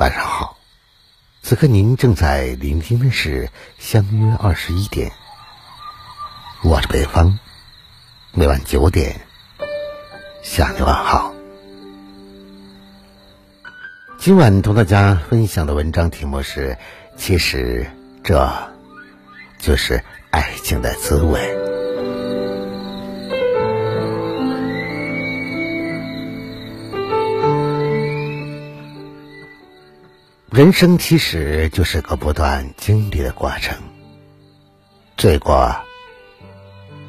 晚上好，此刻您正在聆听的是《相约二十一点》，我是北方，每晚九点向你问好。今晚同大家分享的文章题目是：其实这就是爱情的滋味。人生其实就是个不断经历的过程，醉过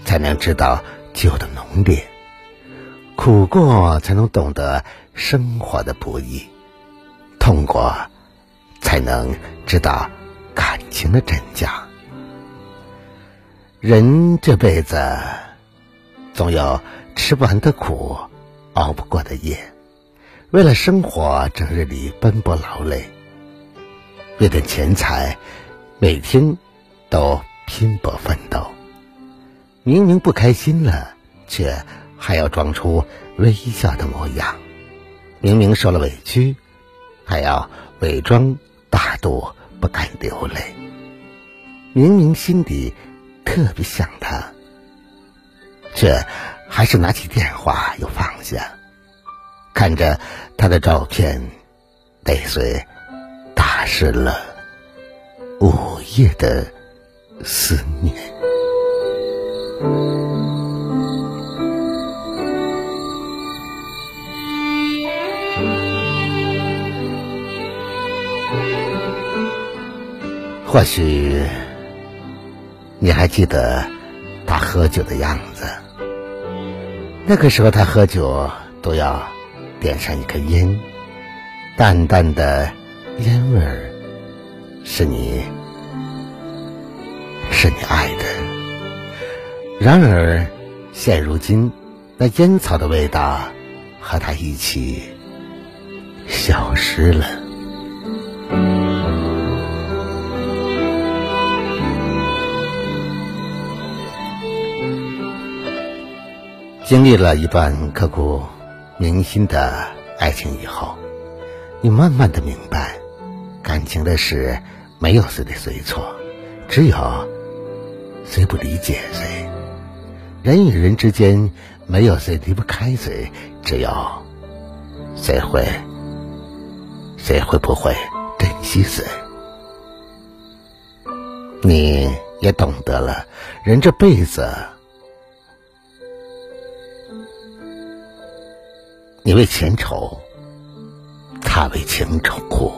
才能知道酒的浓烈，苦过才能懂得生活的不易，痛过才能知道感情的真假。人这辈子总有吃不完的苦，熬不过的夜，为了生活整日里奔波劳累。为点钱财，每天都拼搏奋斗。明明不开心了，却还要装出微笑的模样；明明受了委屈，还要伪装大度，不敢流泪。明明心底特别想他，却还是拿起电话又放下，看着他的照片，泪水。打湿了午夜的思念。或许你还记得他喝酒的样子，那个时候他喝酒都要点上一根烟，淡淡的。烟味儿是你，是你爱的。然而，现如今，那烟草的味道和他一起消失了。经历了一段刻骨铭心的爱情以后，你慢慢的明白。感情的事，没有谁对谁错，只有谁不理解谁。人与人之间，没有谁离不开谁，只有谁会，谁会不会珍惜谁。你也懂得了，人这辈子，你为钱愁，他为情愁苦。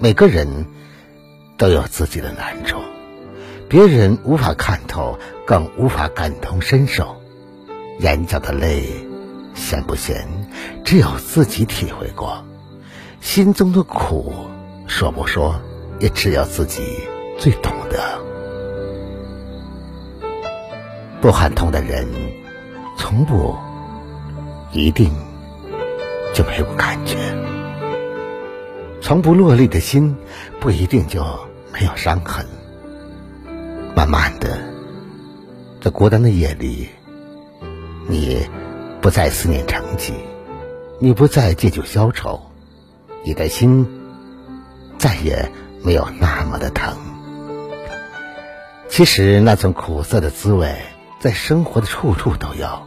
每个人都有自己的难处，别人无法看透，更无法感同身受。眼角的泪咸不咸，只有自己体会过；心中的苦说不说，也只有自己最懂得。不喊痛的人，从不一定就没有感觉。从不落泪的心，不一定就没有伤痕。慢慢的，在孤单的夜里，你不再思念成疾，你不再借酒消愁，你的心再也没有那么的疼。其实那种苦涩的滋味，在生活的处处都有，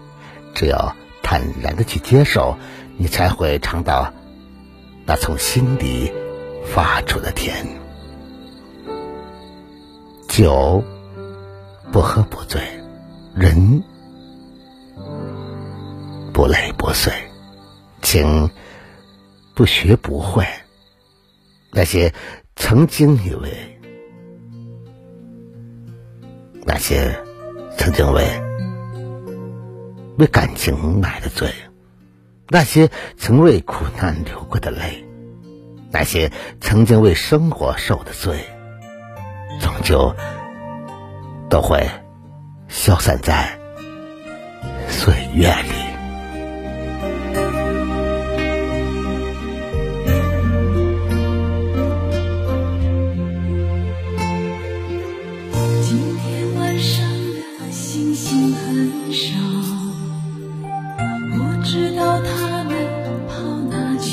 只有坦然的去接受，你才会尝到。那从心底发出的甜，酒不喝不醉，人不累不碎，情不学不会。那些曾经以为，那些曾经为为感情买的醉。那些曾为苦难流过的泪那些曾经为生活受的罪终究都会消散在岁月里。今天晚上的星星很少。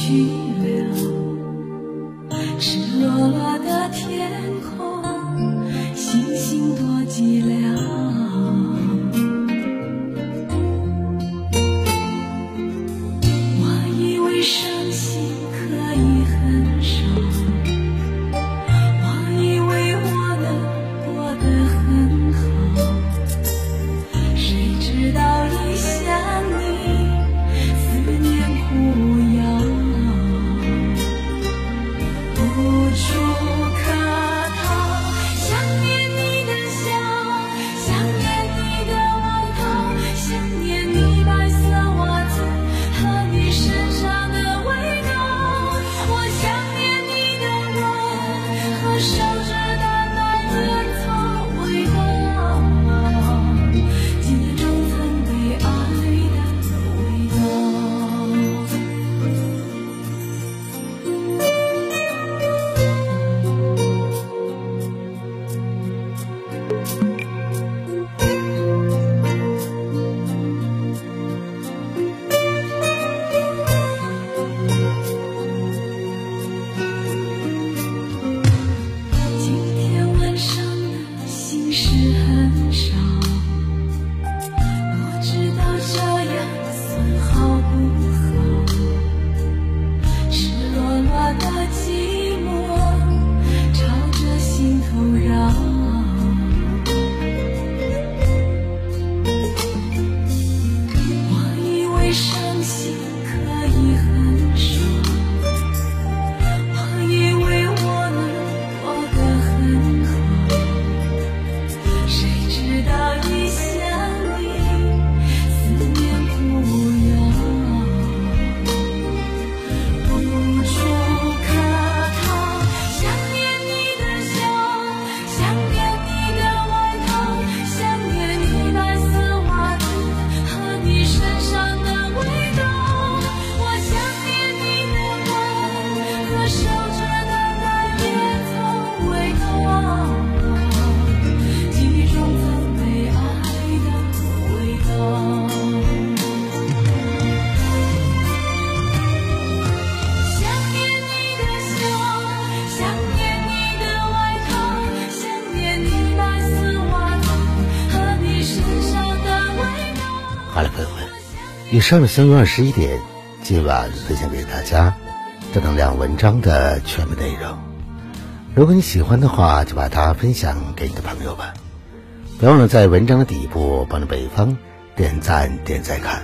ночи. 我以上的相约二十一点，今晚分享给大家正能量文章的全部内容。如果你喜欢的话，就把它分享给你的朋友吧。别忘了在文章的底部帮着北方点赞、点赞看。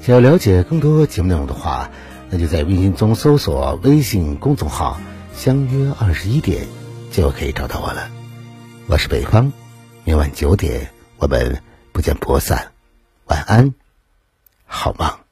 想要了解更多节目内容的话，那就在微信中搜索微信公众号“相约二十一点”，就可以找到我了。我是北方，明晚九点我们不见不散。晚安，好梦。